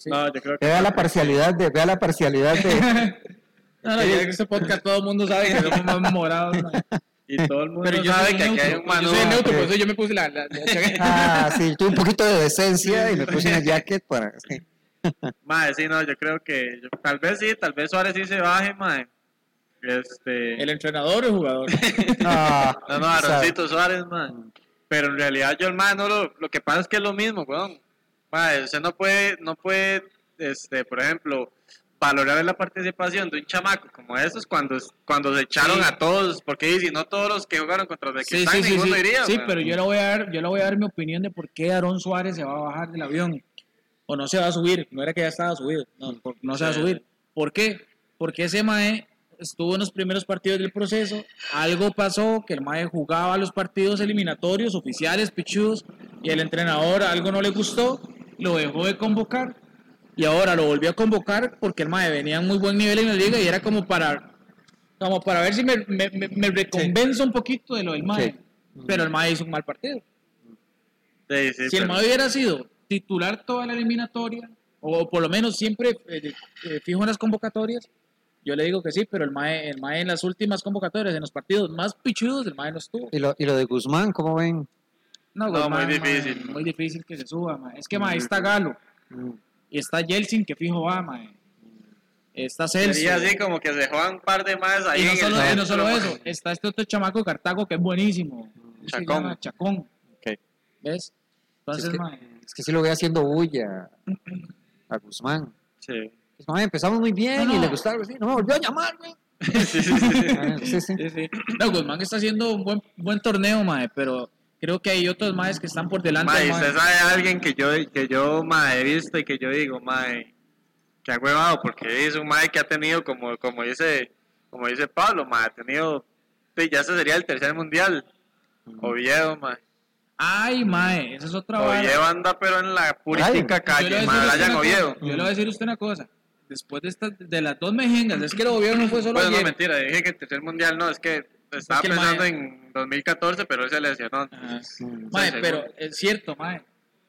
C: No, yo creo que.
D: Vea la parcialidad de, vea la parcialidad de.
B: No, no, ya en este podcast todo el mundo sabe que somos más morados. mae.
C: Y todo el mundo
B: Pero yo
C: sabe que aquí hay un
B: Yo soy
C: manual.
B: neutro, por eso yo me puse la... la- la-
D: Ah, sí, tuve un poquito de decencia y me puse una jacket para. sí.
C: Mae, sí, no, yo creo que. yo- tal vez sí, tal vez Suárez sí se baje, mae. Este.
B: ¿El entrenador o el jugador?
D: Ah,
C: No, no, Aaroncito Suárez, man. Pero en realidad yo, hermano, lo, lo que pasa es que es lo mismo, weón. Mae, usted no puede, no puede, este, por ejemplo, valorar la participación de un chamaco como esos cuando, cuando se echaron
B: Sí.
C: a todos, porque si no todos los que jugaron contra Uzbekistán,
B: sí, sí,
C: ninguno
B: sí.
C: iría.
B: Sí,
C: weón.
B: pero yo le voy a dar, yo le voy a dar mi opinión de por qué Aarón Suárez se va a bajar del avión o no se va a subir. No era que ya estaba subido, no, no se va a subir. ¿Por qué? Porque ese mae estuvo en los primeros partidos del proceso, algo pasó que el mae jugaba los partidos eliminatorios oficiales, pichudos, y el entrenador algo no le gustó, lo dejó de convocar y ahora lo volvió a convocar porque el mae venía en muy buen nivel en la liga y era como para como para ver si me, me, me- reconvenzo un poquito de lo del mae.
D: Sí.
B: Pero el mae hizo un mal partido.
C: Sí, sí,
B: si el mae hubiera sido titular toda la eliminatoria, o por lo menos siempre eh, eh, fijo en las convocatorias, yo le digo que sí, pero el mae, el mae en las últimas convocatorias, en los partidos más pichudos, el mae no estuvo.
D: y, lo, y lo de Guzmán, ¿cómo ven?
B: No,
C: No,
B: güey,
C: muy
B: mae,
C: difícil,
B: muy difícil que se suba, mae. Es que mae, ahí está Galo,
D: Mm.
B: y está Yeltsin, que fijo va, mae. Está Celso.
C: Sería así como que se juegan un par de más ahí
B: Y no
C: en
B: solo,
C: el
B: y no solo
C: centro,
B: eso, está este otro chamaco de Cartago que es buenísimo. ¿Cómo se
C: Chacón.
B: llama? Chacón. ¿Ves? Entonces,
D: es, que,
B: mae,
D: es que sí lo voy haciendo bulla a Guzmán.
C: Sí.
D: Pues, mae, empezamos muy bien
B: No,
D: y
B: no.
D: le gustaba, sí, no me volvió a llamar, güey.
C: sí, sí, sí.
D: Ah, sí, sí.
B: Sí, sí. No, Guzmán está haciendo un buen, buen torneo, mae, pero creo que hay otros maes que están por delante.
C: Mae, usted sabe a alguien que yo, que yo mae, he visto y que yo digo, mae, que ha huevado, porque es un mae que ha tenido, como, como dice, como dice Pablo, mae, ha tenido, ya ese sería el tercer mundial. Oviedo, mae.
B: Ay, mae, esa es otra vara.
C: Oviedo anda pero en la purística calle, mae, Brian Oviedo.
B: Yo le voy a decir a usted una cosa. Después de, estas de las dos mejengas, es que el Oviedo no fue solo
C: Bueno, no, mentira, dije que el tercer mundial no, es que estaba
B: que el
C: pensando
B: mae-
C: en 2014, pero él se lesionó.
D: Mm.
B: Mae,
C: Sí,
B: pero
C: seguro.
B: es cierto, mae.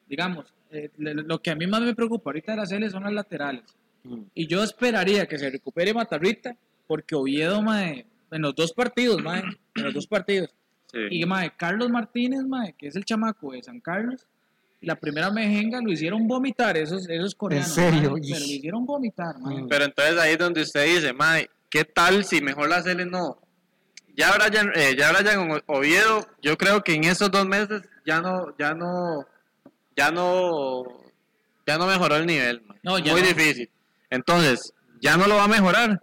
B: Digamos, eh, lo que a mí más me preocupa ahorita de la Cele son las laterales.
D: Mm.
B: Y yo esperaría que se recupere Matarrita, porque Oviedo, mae, en los dos partidos, mae, en los dos partidos.
C: Sí.
B: Y, mae, Carlos Martínez, mae, que es el chamaco de San Carlos, la primera mejenga lo hicieron vomitar esos, esos coreanos.
D: serio?
B: mae, pero lo hicieron vomitar, mae.
C: Pero entonces ahí es donde usted dice, mae, ¿qué tal si mejor la Cele no? Ya Brian, eh, ya Brian Oviedo, yo creo que en esos dos meses ya no, ya no, ya no, ya no mejoró el nivel. mae.
B: No, ya
C: Muy
B: no.
C: difícil. Entonces, ya no lo va a mejorar.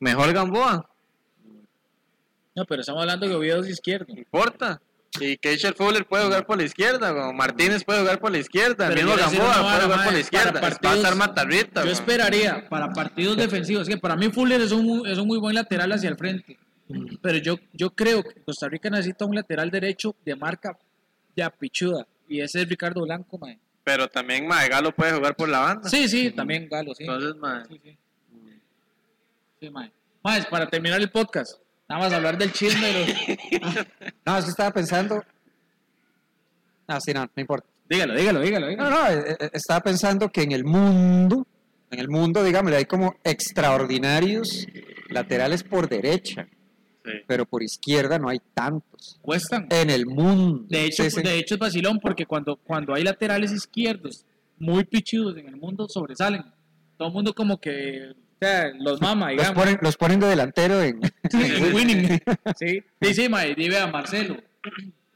C: Mejor Gamboa,
B: No, pero estamos hablando de Oviedo es izquierdo.
C: no importa. Y Keisher Fuller puede jugar por la izquierda, como Martínez puede jugar por la izquierda, el mismo Gamboa puede jugar por la izquierda.
B: para
C: va a
B: partidos-
C: Matarrita.
B: Yo esperaría para partidos defensivos, que para mí Fuller es un, es un muy buen lateral hacia el frente. Pero yo, yo creo que Costa Rica necesita un lateral derecho de marca ya pichuda. Y ese es Ricardo Blanco, mae.
C: Pero también mae, Galo puede jugar por la banda.
B: Sí, sí, también Galo, sí.
C: Entonces, mae,
B: Sí, sí. Sí, mae. Mae, para terminar el podcast, nada más hablar del chisme de los...
D: No, es que estaba pensando. No, sí, no, no importa.
B: dígalo, dígalo, dígalo,
D: No,
B: dígalo.
D: no, eh, eh, estaba pensando que en el mundo, en el mundo, digámosle, hay como extraordinarios laterales por derecha,
C: sí.
D: pero por izquierda no hay tantos.
B: Cuestan.
D: En el mundo.
B: De hecho, de es vacilón porque cuando, cuando hay laterales izquierdos muy pichudos en el mundo sobresalen. Todo el mundo como que o sea, los mama,
D: los,
B: digamos.
D: ponen, los ponen de delantero en.
B: Sí, winning. Sí, sí, y vea Marcelo,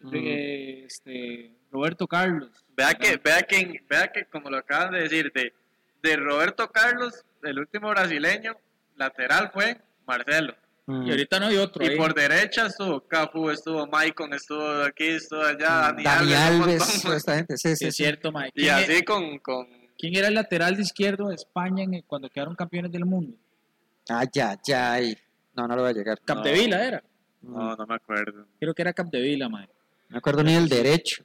D: Mm.
B: eh, este, Roberto Carlos.
C: Vea que, vea que, vea que como lo acaban de decir, de, de Roberto Carlos, el último brasileño, lateral fue Marcelo.
D: Mm.
B: Y ahorita no hay otro.
C: Y
B: ahí.
C: por derecha estuvo Cafu, estuvo Maicon, estuvo aquí, estuvo allá, Dani,
D: Dani
C: Alves,
D: Alves, toda esta gente. Sí,
B: Sí,
D: sí,
B: es
D: sí.
B: cierto, mae.
C: Y
B: ¿Quién,
C: así
B: e-
C: con, con
B: quién era el lateral de izquierdo de España en el- cuando quedaron campeones del mundo?
D: Ay, ay, ay. No, no lo voy a llegar.
B: Capdevila era.
C: no, no me acuerdo.
B: Creo que era Capdevila, mae.
D: No me acuerdo ni el derecho.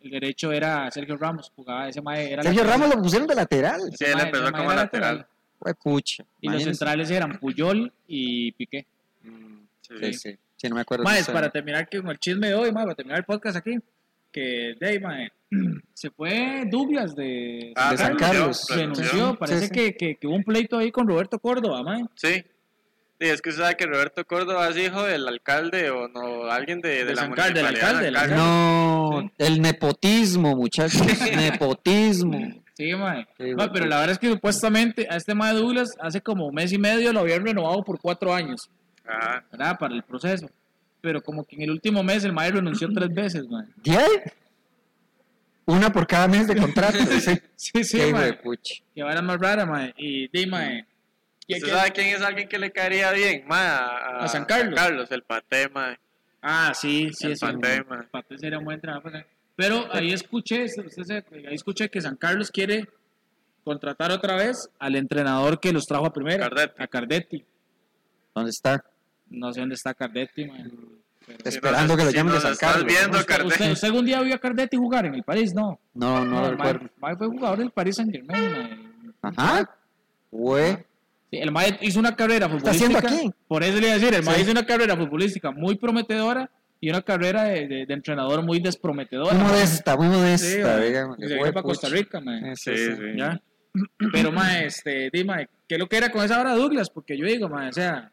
B: El derecho era Sergio Ramos, jugaba ese mae. Era
D: Sergio
B: lateral.
D: Ramos lo pusieron de lateral.
C: Sí, él
B: mae-
C: empezó como
B: era
C: lateral.
D: Fue pucha.
B: Y los centrales eran Puyol y Piqué.
C: Mm, sí.
D: Sí, sí. Sí, no me acuerdo.
B: Más, para terminar que con el chisme de hoy, para terminar el podcast aquí, que de ahí, mae, se fue Douglas de,
C: Ah,
D: de San Carlos.
B: renunció, parece
D: Sí, sí.
B: Que, que, que hubo un pleito ahí con Roberto Córdoba, mae.
C: Sí. Sí, es que usted sabe que Roberto Córdoba es hijo del alcalde o no, alguien de, de,
B: De
C: la
B: San Car- del
C: municipalidad
B: alcalde.
D: No, el nepotismo, muchachos. nepotismo.
B: Sí, mae.
D: Sí,
B: Mae, pero la verdad es que supuestamente a este mae Douglas hace como un mes y medio lo habían renovado por cuatro años,
C: Ajá.
B: ¿verdad? Para el proceso. Pero como que en el último mes el mae renunció tres veces, mae.
D: ¿Diez? Una por cada mes de contrato. sí,
B: Sí, sí,
D: Qué
B: mae. Que vara más rara, mae. Y di, mae. ¿quién-
C: ¿Usted
B: quién-
C: sabe quién es alguien que le caería bien? Ma, a,
B: A San Carlos.
C: el paté, ma.
B: Ah, sí, sí,
C: El
B: sí.
C: Paté, ma.
B: Paté sería un buen. Pero ahí escuché, usted se- ahí escuché que San Carlos quiere contratar otra vez al entrenador que los trajo a primera,
C: Cardetti.
B: a Cardetti.
D: ¿Dónde está?
B: No sé dónde está Cardetti, man. Pero-
D: Esperando que lo
C: si
D: llamen de San
C: estás
D: Carlos.
C: viendo,
B: ¿Usted,
C: Cardetti.
B: usted, usted algún día vio a Cardetti jugar en el París? No.
D: No, no, lo
B: el
D: recuerdo.
B: Mae- Mae fue jugador del Paris Saint Germain.
D: Ajá. Güey.
B: el Mae hizo una carrera
D: está haciendo
B: futbolística.
D: aquí?
B: Por eso le iba a decir, el Mae
D: Sí.
B: hizo una carrera futbolística muy prometedora y una carrera de, de- de entrenador muy desprometedora.
D: Muy
B: mae.
D: modesta, muy
B: Sí,
D: modesta.
B: mae.
D: digamos.
B: Y se vino para Costa Rica, mae.
D: Sí,
C: Sí,
D: sí.
C: sí.
B: ¿Ya? Pero, mae, este, di, mae, ¿qué es lo que era con esa hora Douglas? Porque yo digo, mae, o sea,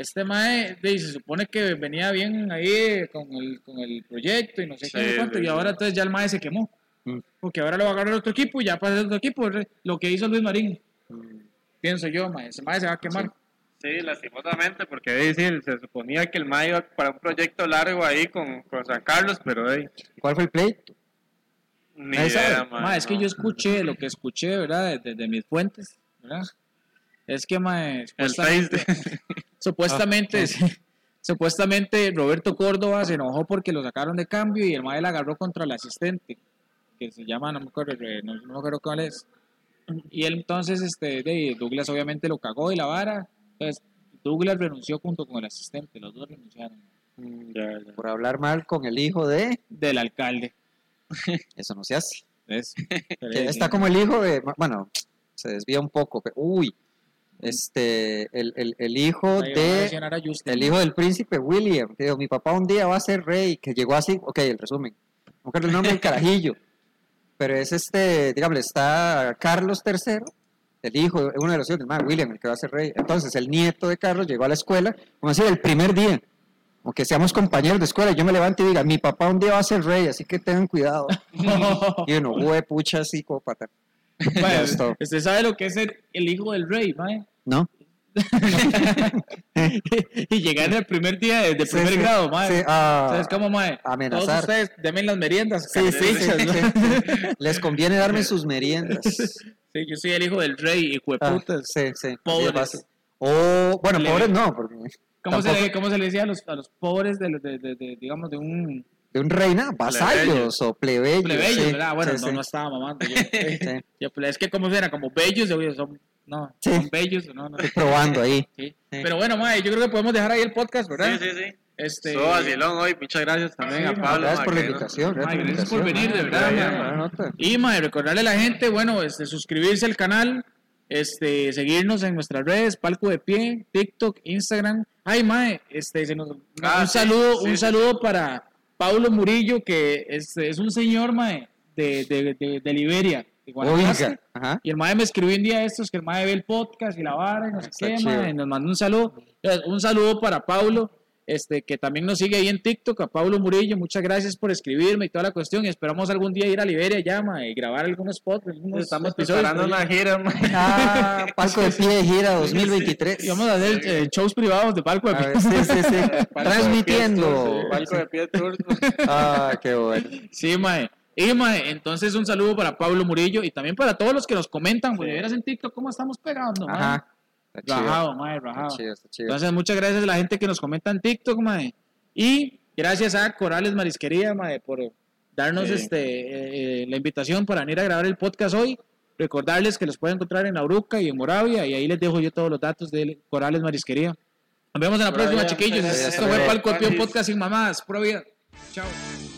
B: este mae, di, se supone que venía bien ahí con el, con el proyecto y no sé
C: Sí,
B: qué, no cuánto,
C: sí,
B: y ahora entonces ya el mae se quemó.
D: Mm.
B: Porque ahora lo va a agarrar otro equipo y ya pasa otro equipo, lo que hizo Luis Marín,
D: Mm.
B: pienso yo, mae, ese mae se va a quemar.
C: Sí, lastimosamente, porque decir, se suponía que el MA iba para un proyecto largo ahí con, con San Carlos, pero hey,
D: ¿Cuál fue el pleito?
C: ni idea, ma,
B: Mae, es que
C: no.
B: yo escuché, lo que escuché, ¿verdad? Desde mis fuentes, ¿verdad? Es que, mae, supuestamente, supuestamente,
D: Ah,
B: supuestamente Roberto Córdoba se enojó porque lo sacaron de cambio y el mae la agarró contra el asistente, que se llama, no me acuerdo, no, no me acuerdo cuál es. Y él entonces, este, de, Douglas obviamente lo cagó y la vara. Entonces, Douglas renunció junto con el asistente, los dos renunciaron.
C: Mm, ya, ya.
D: Por hablar mal con el hijo de...
B: Del alcalde.
D: Eso no se hace. Que está como el hijo de... Bueno, se desvía un poco. Pero, uy, este, el, el, el hijo de, el hijo del príncipe William, que dijo, mi papá un día va a ser rey, que llegó así, ok, el resumen, no el nombre del carajillo, pero es este, digamos, está Carlos III, el hijo, uno de los hijos del man, William, el que va a ser rey. Entonces, el nieto de Carlos llegó a la escuela, como decir, el primer día, como que seamos compañeros de escuela, yo me levanto y diga, mi papá un día va a ser rey, así que tengan cuidado. y uno, hue, pucha, psicópata.
B: Usted sabe lo que es ser el hijo del rey, mae.
D: ¿No?
B: y llegar el primer día de, de
D: Sí,
B: primer
D: sí,
B: grado, mae.
D: sí, ah,
B: O sea, es como, mae,
D: amenazar.
B: todos ustedes denme las meriendas.
D: Sí, sí,
B: ¿no?
D: Les conviene darme sus meriendas.
B: Sí, yo soy el hijo del rey, hijo de
D: Ah,
B: putas.
D: sí, sí.
B: Pobres.
D: O, bueno, pobres no, porque
B: ¿Cómo, se le, ¿Cómo se le decía a los, a los pobres de, de, de- de- digamos, de un
D: de un reina, vasallos o plebeyos.
B: plebeyo,
D: sí,
B: verdad? Bueno,
D: sí,
B: no,
D: sí.
B: no estaba mamando. Yo,
D: Sí.
B: Yo, pues, es que, ¿cómo será? Como bellos, yo, son, no,
D: Sí.
B: son bellos, no, no.
D: Estoy probando ahí.
B: Sí. Pero bueno, mae, yo creo que podemos dejar ahí el podcast, ¿verdad?
C: Sí, sí, sí.
B: Este,
C: vacilón hoy. Muchas gracias también
B: Sí,
C: a Pablo.
D: Gracias por la
C: no-
D: invitación. Gracias por
B: gracias venir, de verdad. Y mae, recordarle a la gente, bueno, este, suscribirse al canal, este, seguirnos en nuestras redes, Palco de Pie, TikTok, Instagram. Ay, mae, este, se nos-
C: Ah,
B: un
C: sí,
B: saludo,
C: sí,
B: un
C: sí,
B: saludo para Paulo Murillo, que es, es un señor, mae, de, de, de, de Liberia, de Guanacaste.
D: Ajá.
B: Y el mae me escribió un día de estos que el mae ve el podcast y la vara y no sé qué, mae, nos mandó un saludo. Un saludo para Paulo, este, que también nos sigue ahí en TikTok, a Paulo Murillo. Muchas gracias por escribirme y toda la cuestión. Y esperamos algún día ir a Liberia ya, mae, y grabar algunos spots. algunos
C: Estamos preparando una gira, ma.
D: Ah, Palco de Pie gira 2023.
B: Y vamos a hacer eh, shows privados de palco de
D: A ver, sí, sí, sí. Transmitiendo.
C: Palco de pie tour.
D: Ah, qué bueno.
B: Sí, mae. Y mae, entonces un saludo para Pablo Murillo y también para todos los que nos comentan, de veras en TikTok cómo estamos pegando, mae.
D: Ajá. Está chido.
B: Rajado, mae,
D: Está
B: rajado.
D: chido, está chido.
B: Entonces, muchas gracias a la gente que nos comenta en TikTok, mae. Y gracias a Corales Marisquería, mae, por darnos
C: Sí.
B: este eh, eh, la invitación para venir a grabar el podcast hoy. Recordarles que los pueden encontrar en Auruca y en Moravia, y ahí les dejo yo todos los datos de Corales Marisquería. Nos vemos en la próxima, chiquillos. Esto fue. Palco. Podcast sin mamás. Pura vida. Chao.